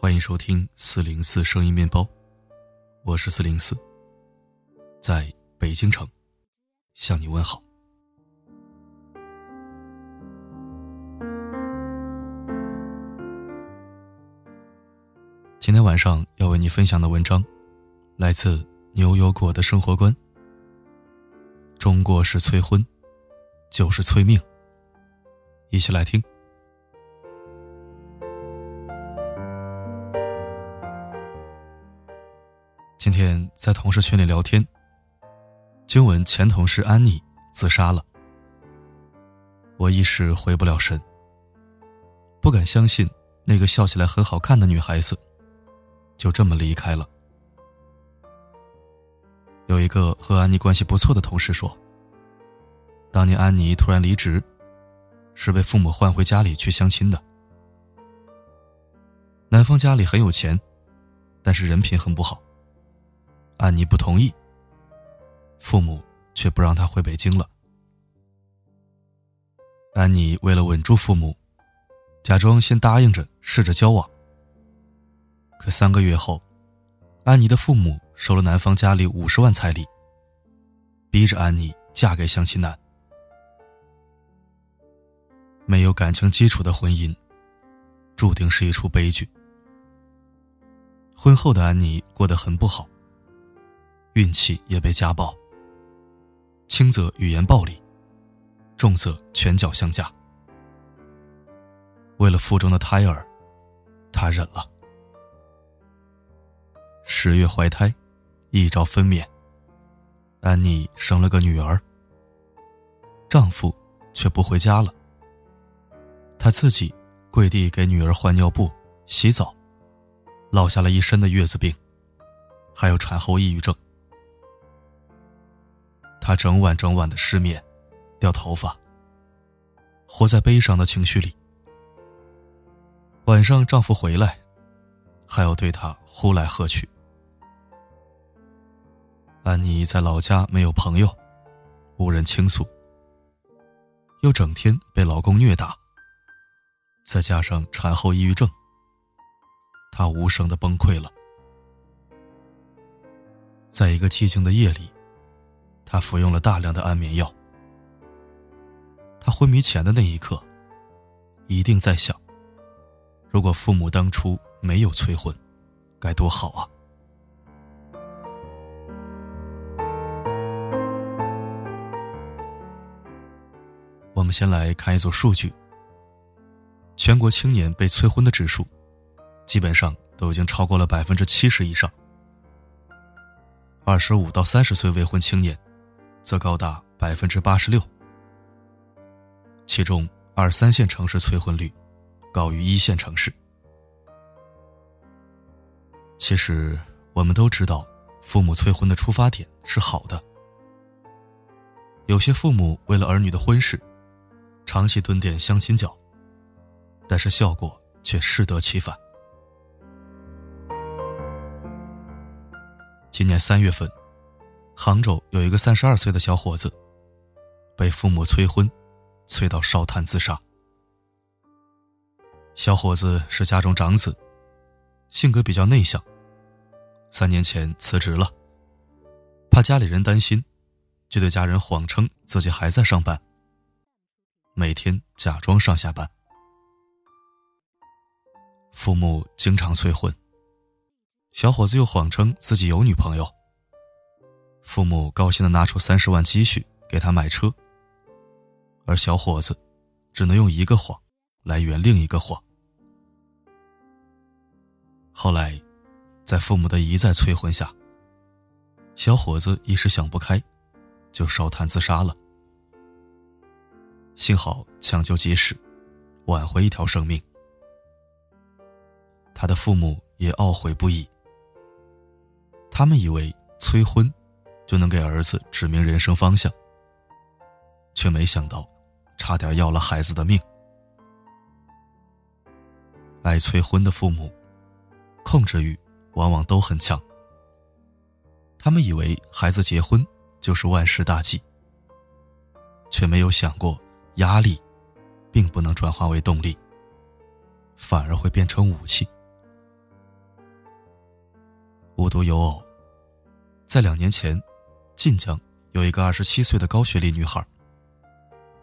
欢迎收听四零四声音面包，我是四零四，在北京城向你问好。今天晚上要为你分享的文章，来自牛油果的生活观。中国式催婚，就是催命。一起来听。在同事群里聊天，听闻前同事安妮自杀了，我一时回不了神，不敢相信那个笑起来很好看的女孩子就这么离开了。有一个和安妮关系不错的同事说，当年安妮突然离职，是被父母换回家里去相亲的，男方家里很有钱，但是人品很不好。安妮不同意，父母却不让她回北京了。安妮为了稳住父母，假装先答应着试着交往。可三个月后，安妮的父母收了男方家里五十万彩礼，逼着安妮嫁给相亲男。没有感情基础的婚姻，注定是一出悲剧。婚后的安妮过得很不好。运气也被家暴，轻则语言暴力，重则拳脚相加。为了腹中的胎儿，她忍了。十月怀胎，一朝分娩，安妮生了个女儿。丈夫却不回家了，她自己跪地给女儿换尿布、洗澡，落下了一身的月子病，还有产后抑郁症。她整晚整晚的失眠，掉头发，活在悲伤的情绪里。晚上丈夫回来，还要对她呼来喝去。安妮在老家没有朋友，无人倾诉，又整天被老公虐打，再加上产后抑郁症，她无声的崩溃了。在一个寂静的夜里。他服用了大量的安眠药。他昏迷前的那一刻，一定在想：如果父母当初没有催婚，该多好啊！我们先来看一组数据：全国青年被催婚的指数，基本上都已经超过了百分之七十以上。二十五到三十岁未婚青年。则高达百分之八十六，其中二三线城市催婚率高于一线城市。其实我们都知道，父母催婚的出发点是好的。有些父母为了儿女的婚事，长期蹲点相亲角，但是效果却适得其反。今年三月份。杭州有一个三十二岁的小伙子，被父母催婚，催到烧炭自杀。小伙子是家中长子，性格比较内向。三年前辞职了，怕家里人担心，就对家人谎称自己还在上班，每天假装上下班。父母经常催婚，小伙子又谎称自己有女朋友。父母高兴的拿出三十万积蓄给他买车，而小伙子只能用一个谎来圆另一个谎。后来，在父母的一再催婚下，小伙子一时想不开，就烧炭自杀了。幸好抢救及时，挽回一条生命。他的父母也懊悔不已，他们以为催婚。就能给儿子指明人生方向，却没想到，差点要了孩子的命。爱催婚的父母，控制欲往往都很强。他们以为孩子结婚就是万事大吉，却没有想过压力，并不能转化为动力，反而会变成武器。无独有偶，在两年前，晋江有一个二十七岁的高学历女孩，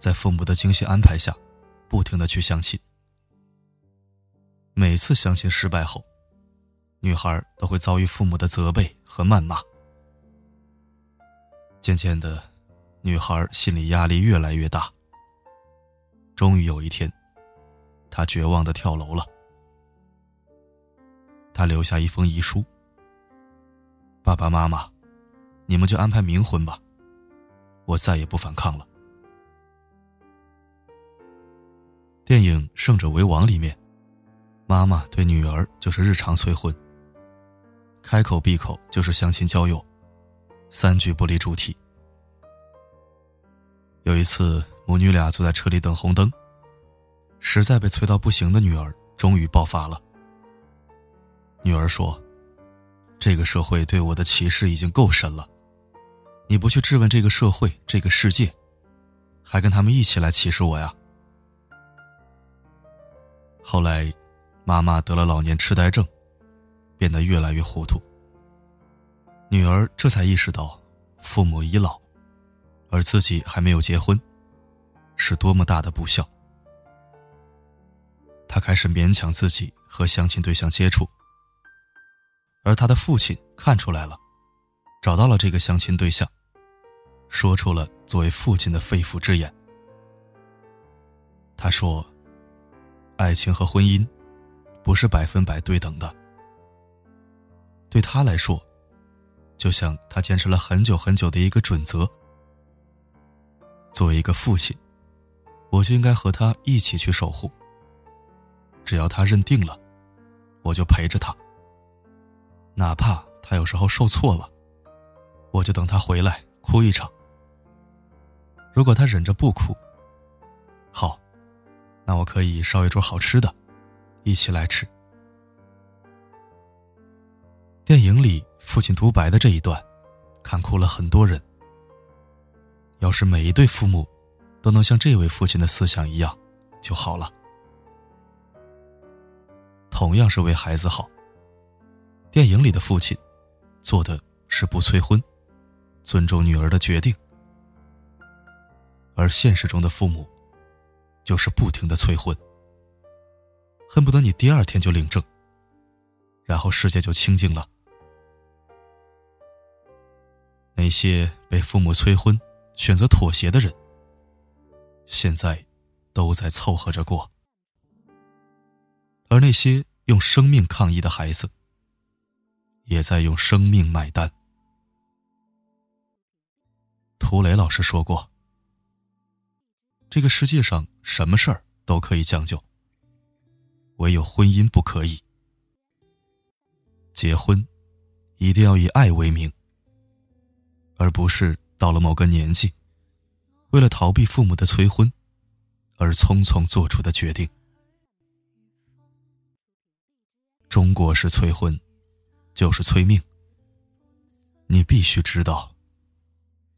在父母的精心安排下，不停的去相亲。每次相亲失败后，女孩都会遭遇父母的责备和谩骂。渐渐的，女孩心理压力越来越大。终于有一天，她绝望的跳楼了。她留下一封遗书：“爸爸妈妈，你们就安排冥婚吧，我再也不反抗了。”电影《胜者为王》里面，妈妈对女儿就是日常催婚，开口闭口就是相亲交友。三句不离主题。有一次，母女俩坐在车里等红灯，实在被催到不行的女儿终于爆发了。女儿说：“这个社会对我的歧视已经够深了，你不去质问这个社会、这个世界，还跟他们一起来歧视我呀？”后来，妈妈得了老年痴呆症，变得越来越糊涂。女儿这才意识到，父母已老，而自己还没有结婚，是多么大的不孝。她开始勉强自己和相亲对象接触，而他的父亲看出来了，找到了这个相亲对象，说出了作为父亲的肺腑之言。他说：“爱情和婚姻，不是百分百对等的。对他来说。”就像他坚持了很久很久的一个准则。作为一个父亲，我就应该和他一起去守护。只要他认定了，我就陪着他。哪怕他有时候受挫了，我就等他回来哭一场。如果他忍着不哭，好，那我可以烧一桌好吃的，一起来吃。电影里。父亲独白的这一段，看哭了很多人。要是每一对父母都能像这位父亲的思想一样，就好了。同样是为孩子好。电影里的父亲，做的是不催婚，尊重女儿的决定；而现实中的父母，就是不停的催婚，恨不得你第二天就领证，然后世界就清静了。那些被父母催婚、选择妥协的人，现在都在凑合着过；而那些用生命抗议的孩子，也在用生命买单。涂磊老师说过：“这个世界上什么事儿都可以将就，唯有婚姻不可以。结婚一定要以爱为名。”而不是到了某个年纪，为了逃避父母的催婚，而匆匆做出的决定。中国式催婚，就是催命。你必须知道，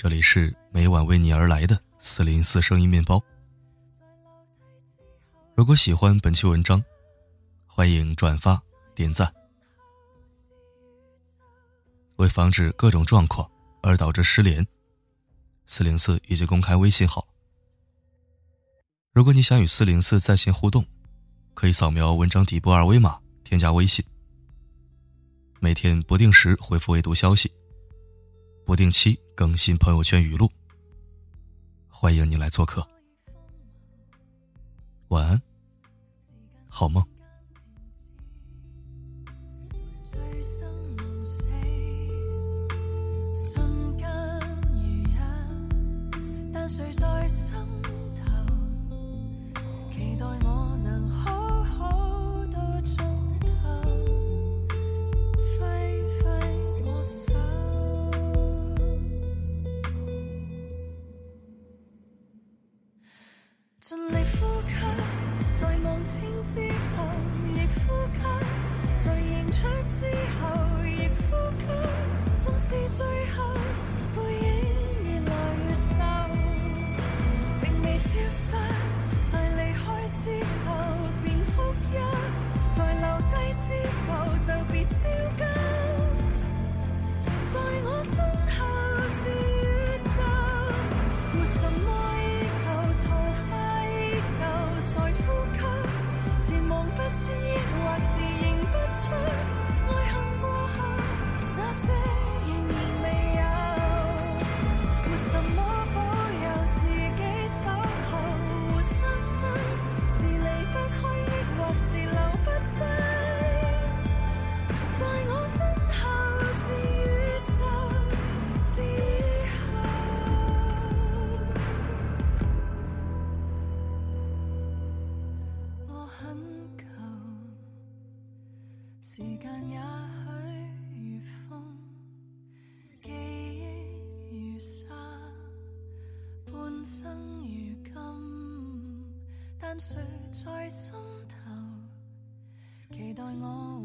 这里是每晚为你而来的四零四声音面包。如果喜欢本期文章，欢迎转发点赞。为防止各种状况而导致失联。四零四已经公开微信号。如果你想与四零四在线互动，可以扫描文章底部二维码添加微信。每天不定时回复未读消息，不定期更新朋友圈语录。欢迎你来做客。晚安，好梦。是最后背影越来越瘦，并未消失。时间也许如风记忆如沙半生如今但睡在心头？期待我